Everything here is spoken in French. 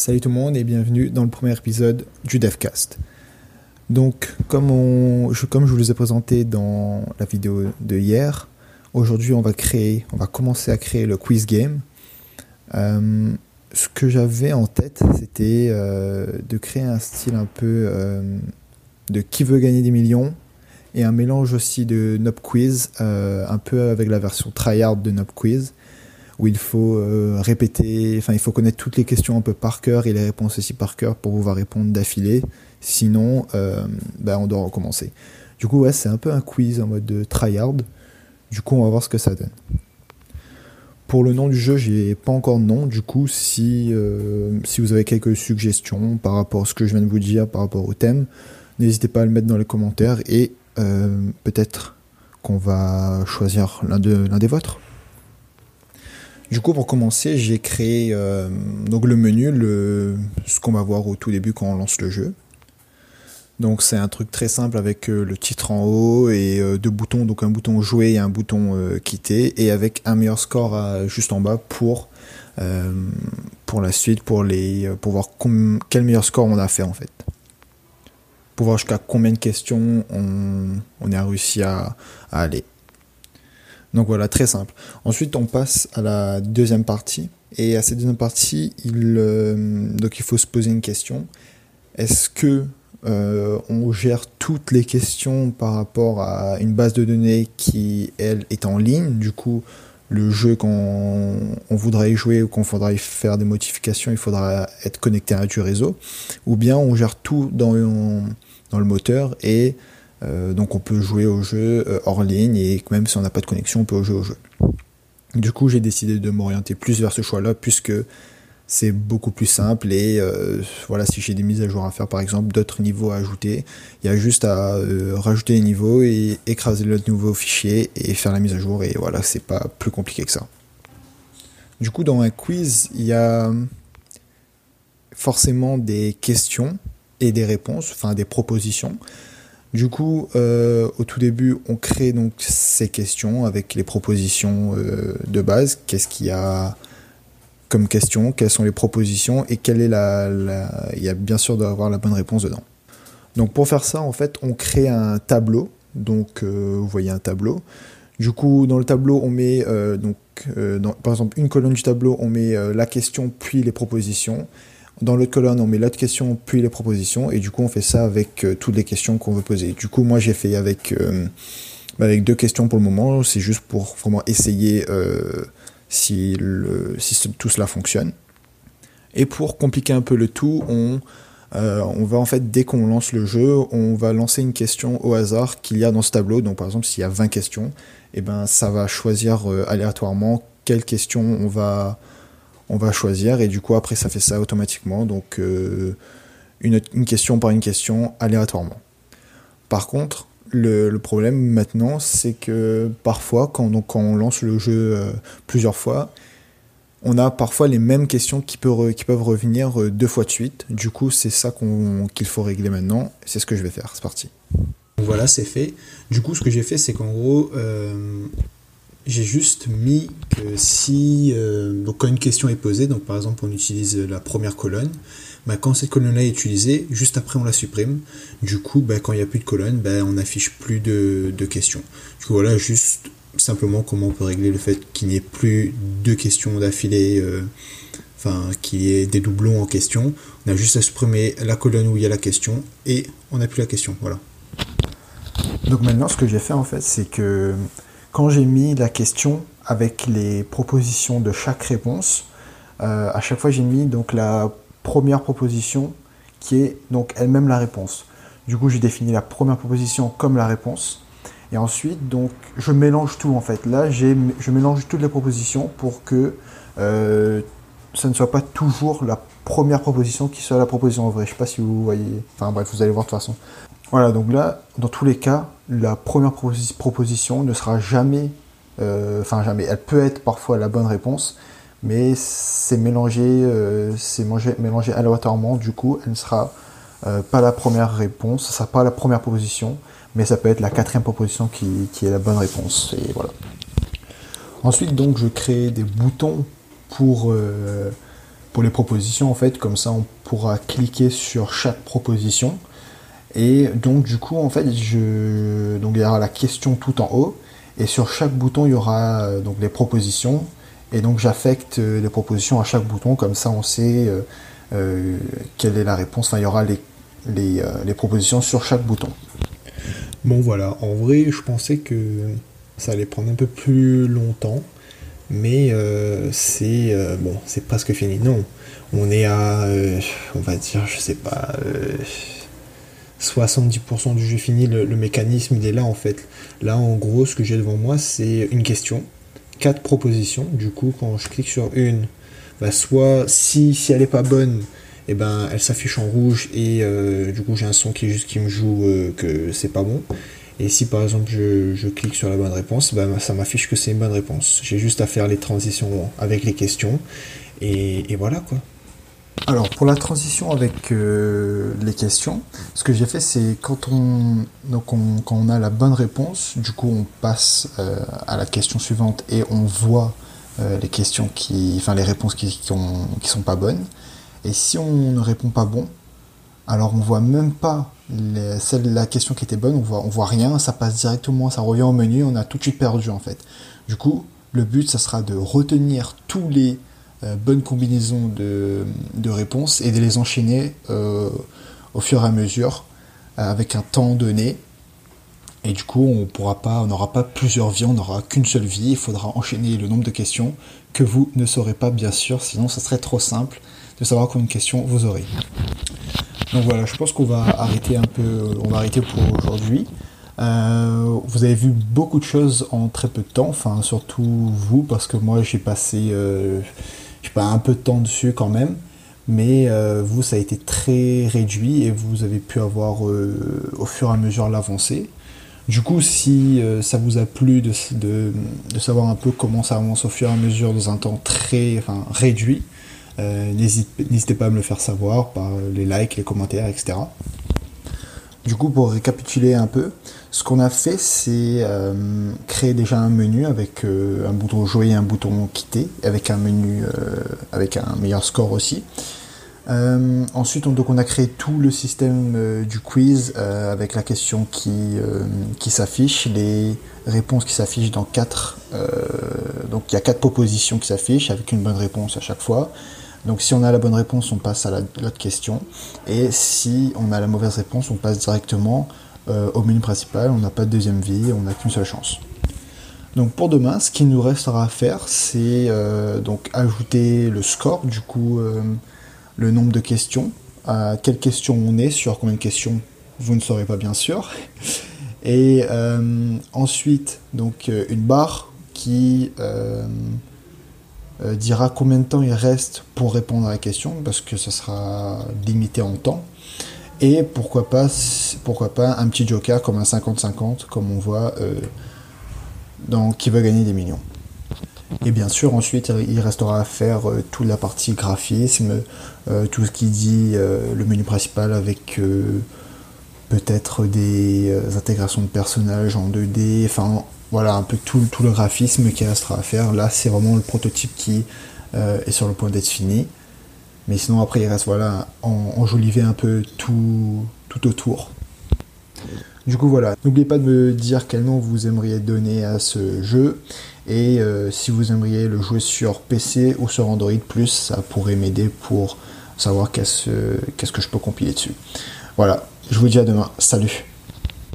Salut tout le monde et bienvenue dans le premier épisode du DevCast. Donc, comme, je, vous les ai présenté dans la vidéo de hier, aujourd'hui on va commencer à créer le quiz game. Euh, ce que j'avais en tête, c'était euh, de créer un style un peu euh, de qui veut gagner des millions et un mélange aussi de Nop Quiz, un peu avec la version tryhard de Nop Quiz où il faut euh, répéter, enfin il faut connaître toutes les questions un peu par cœur et les réponses aussi par cœur pour pouvoir répondre d'affilée. Sinon, euh, ben, on doit recommencer. Du coup, ouais, c'est un peu un quiz en mode de tryhard. Du coup, on va voir ce que ça donne. Pour le nom du jeu, j'ai pas encore de nom. Du coup, si, euh, si vous avez quelques suggestions par rapport à ce que je viens de vous dire, par rapport au thème, n'hésitez pas à le mettre dans les commentaires et peut-être qu'on va choisir l'un de, des vôtres. Du coup, pour commencer, j'ai créé euh, donc le menu, ce qu'on va voir au tout début quand on lance le jeu. Donc c'est un truc très simple avec euh, le titre en haut et euh, deux boutons, donc un bouton jouer et un bouton quitter, et avec un meilleur score juste en bas pour pour la suite, pour les pour voir quel meilleur score on a fait en fait. Pour voir jusqu'à combien de questions on, on a réussi à aller. Donc voilà, très simple. Ensuite, on passe à la deuxième partie. Et à cette deuxième partie, il, euh, faut se poser une question. Est-ce que euh, on gère toutes les questions par rapport à une base de données qui, elle, est en ligne? Du coup, le jeu qu'on on voudrait y jouer ou qu'on faudra y faire des modifications, il faudra être connecté à du réseau. Ou bien on gère tout dans, dans le moteur et euh, donc on peut jouer au jeu euh, hors ligne et même si on n'a pas de connexion, on peut jouer au jeu. Du coup, j'ai décidé de m'orienter plus vers ce choix-là puisque c'est beaucoup plus simple et euh, voilà, si j'ai des mises à jour à faire par exemple, d'autres niveaux à ajouter, il y a juste à rajouter les niveaux et écraser le nouveau fichier et faire la mise à jour et voilà, c'est pas plus compliqué que ça. Du coup, dans un quiz, il y a forcément des questions et des réponses, enfin des propositions. Du coup, euh, au tout début, on crée donc ces questions avec les propositions euh, de base. Qu'est-ce qu'il y a comme question? Quelles sont les propositions? Et quelle est la, Il y a bien sûr d'avoir la bonne réponse dedans. Donc pour faire ça, en fait, on crée un tableau. Donc euh, vous voyez un tableau. Du coup, dans le tableau, on met donc par exemple une colonne du tableau, on met la question puis les propositions. Dans l'autre colonne, on met l'autre question puis les propositions, et du coup, on fait ça avec euh, toutes les questions qu'on veut poser. Du coup, moi, j'ai fait avec, euh, deux questions pour le moment. C'est juste pour vraiment essayer euh, si, tout cela fonctionne. Et pour compliquer un peu le tout, on, va en fait, dès qu'on lance le jeu, on va lancer une question au hasard qu'il y a dans ce tableau. Donc, par exemple, s'il y a 20 questions, eh ben, ça va choisir aléatoirement quelles questions on va on va choisir et du coup après ça fait ça automatiquement, donc euh, une, question par une question aléatoirement. Par contre, le, problème maintenant, c'est que parfois, quand, on lance le jeu euh, plusieurs fois, on a parfois les mêmes questions qui, peuvent, qui peuvent revenir euh, deux fois de suite. Du coup, c'est ça qu'il faut régler maintenant. C'est ce que je vais faire. C'est parti. Voilà, c'est fait. Du coup, ce que j'ai fait, c'est qu'en gros, j'ai juste mis que si euh, donc quand une question est posée, donc par exemple on utilise la première colonne, bah, quand cette colonne-là est utilisée, juste après on la supprime. Du coup, bah, quand il n'y a plus de colonne, bah, on n'affiche plus de, questions. Du voilà juste simplement comment on peut régler le fait qu'il n'y ait plus de questions d'affilée, euh, enfin qu'il y ait des doublons en question. On a juste à supprimer la colonne où il y a la question et on n'a plus la question. Voilà. Donc maintenant ce que j'ai fait en fait c'est que quand j'ai mis la question avec les propositions de chaque réponse, euh, à chaque fois j'ai mis donc la première proposition qui est donc elle-même la réponse. Du coup, j'ai défini la première proposition comme la réponse. Et ensuite, donc, je mélange tout en fait. Là, je mélange toutes les propositions pour que euh, ça ne soit pas toujours la première proposition qui soit la proposition vraie. Je ne sais pas si vous voyez. Enfin bref, vous allez voir de toute façon. Voilà, donc là, dans tous les cas, la première proposition ne sera jamais, euh, enfin jamais, elle peut être parfois la bonne réponse, mais c'est mélangé, euh, c'est mélangé aléatoirement, du coup, elle ne sera euh, pas la première réponse, ne sera pas la première proposition, mais ça peut être la quatrième proposition qui, qui est la bonne réponse, et voilà. Ensuite, donc, je crée des boutons pour pour les propositions en fait, comme ça on pourra cliquer sur chaque proposition. Et donc du coup en fait je donc il y aura la question tout en haut et sur chaque bouton il y aura euh, donc les propositions et donc j'affecte euh, les propositions à chaque bouton comme ça on sait euh, quelle est la réponse. Enfin il y aura les, les, les propositions sur chaque bouton. Bon voilà, en vrai je pensais que ça allait prendre un peu plus longtemps mais c'est bon, c'est presque fini. Non, on est à, on va dire, je sais pas, 70% du jeu fini. Le, mécanisme, il est là en fait. Là, en gros, ce que j'ai devant moi, c'est une question, quatre propositions. Du coup, quand je clique sur une, bah, soit si, si elle est pas bonne, et eh ben, elle s'affiche en rouge et du coup, j'ai un son qui juste qui me joue que c'est pas bon. Et si par exemple je, clique sur la bonne réponse, ben, ça m'affiche que c'est une bonne réponse. J'ai juste à faire les transitions avec les questions. Et, voilà quoi. Alors pour la transition avec euh, les questions, ce que j'ai fait c'est quand on, donc quand on a la bonne réponse, du coup on passe euh, à la question suivante et on voit euh, les questions qui, enfin les réponses qui, qui, qui sont pas bonnes. Et si on ne répond pas bon, alors on voit même pas celle, la question qui était bonne, on voit, on voit rien, ça passe directement, ça revient au menu, on a tout de suite perdu en fait. Du coup, le but, ça sera de retenir tous les euh, bonnes combinaisons de, réponses et de les enchaîner euh, au fur et à mesure euh, avec un temps donné. Et du coup, on pourra pas, on n'aura pas plusieurs vies, on n'aura qu'une seule vie. Il faudra enchaîner le nombre de questions que vous ne saurez pas, bien sûr, sinon ça serait trop simple de savoir combien de questions vous aurez. Donc voilà, je pense qu'on va arrêter un peu, on va arrêter pour aujourd'hui. Vous avez vu beaucoup de choses en très peu de temps, enfin surtout vous, parce que moi j'ai passé pas, un peu de temps dessus quand même, mais euh, vous ça a été très réduit et vous avez pu avoir au fur et à mesure l'avancée. Du coup, si ça vous a plu de, de, savoir un peu comment ça avance au fur et à mesure dans un temps très enfin, réduit, euh, n'hésitez pas à me le faire savoir par les likes, les commentaires, etc. Du coup, pour récapituler un peu, ce qu'on a fait, c'est euh, créer déjà un menu avec euh, un bouton jouer et un bouton quitter, avec un menu avec un meilleur score aussi. ensuite, on, donc on a créé tout le système du quiz avec la question qui, qui s'affiche, les réponses qui s'affichent dans quatre. donc il y a quatre propositions qui s'affichent avec une bonne réponse à chaque fois. Donc si on a la bonne réponse, on passe à l'autre question. Et si on a la mauvaise réponse, on passe directement euh, au menu principal. On n'a pas de deuxième vie, on n'a qu'une seule chance. Donc pour demain, ce qui nous restera à faire, c'est euh, donc ajouter le score, du coup euh, le nombre de questions, à quelle question on est, sur combien de questions, vous ne saurez pas bien sûr. Et ensuite, donc une barre qui euh, dira combien de temps il reste pour répondre à la question, parce que ça sera limité en temps. Et pourquoi pas, pourquoi pas un petit joker comme un 50-50, comme on voit, euh, dans qui va gagner des millions. Et bien sûr, ensuite, il restera à faire euh, toute la partie graphisme, tout ce qui dit le menu principal avec peut-être des intégrations de personnages en 2D, enfin voilà un peu tout, le graphisme qui restera à faire. Là, c'est vraiment le prototype qui euh, est sur le point d'être fini. Mais sinon, après, il reste voilà, en, enjoliver un peu tout, autour. Du coup, voilà. N'oubliez pas de me dire quel nom vous aimeriez donner à ce jeu. Et euh, si vous aimeriez le jouer sur PC ou sur Android, ça pourrait m'aider pour savoir qu'est-ce que je peux compiler dessus. Voilà. Je vous dis à demain. Salut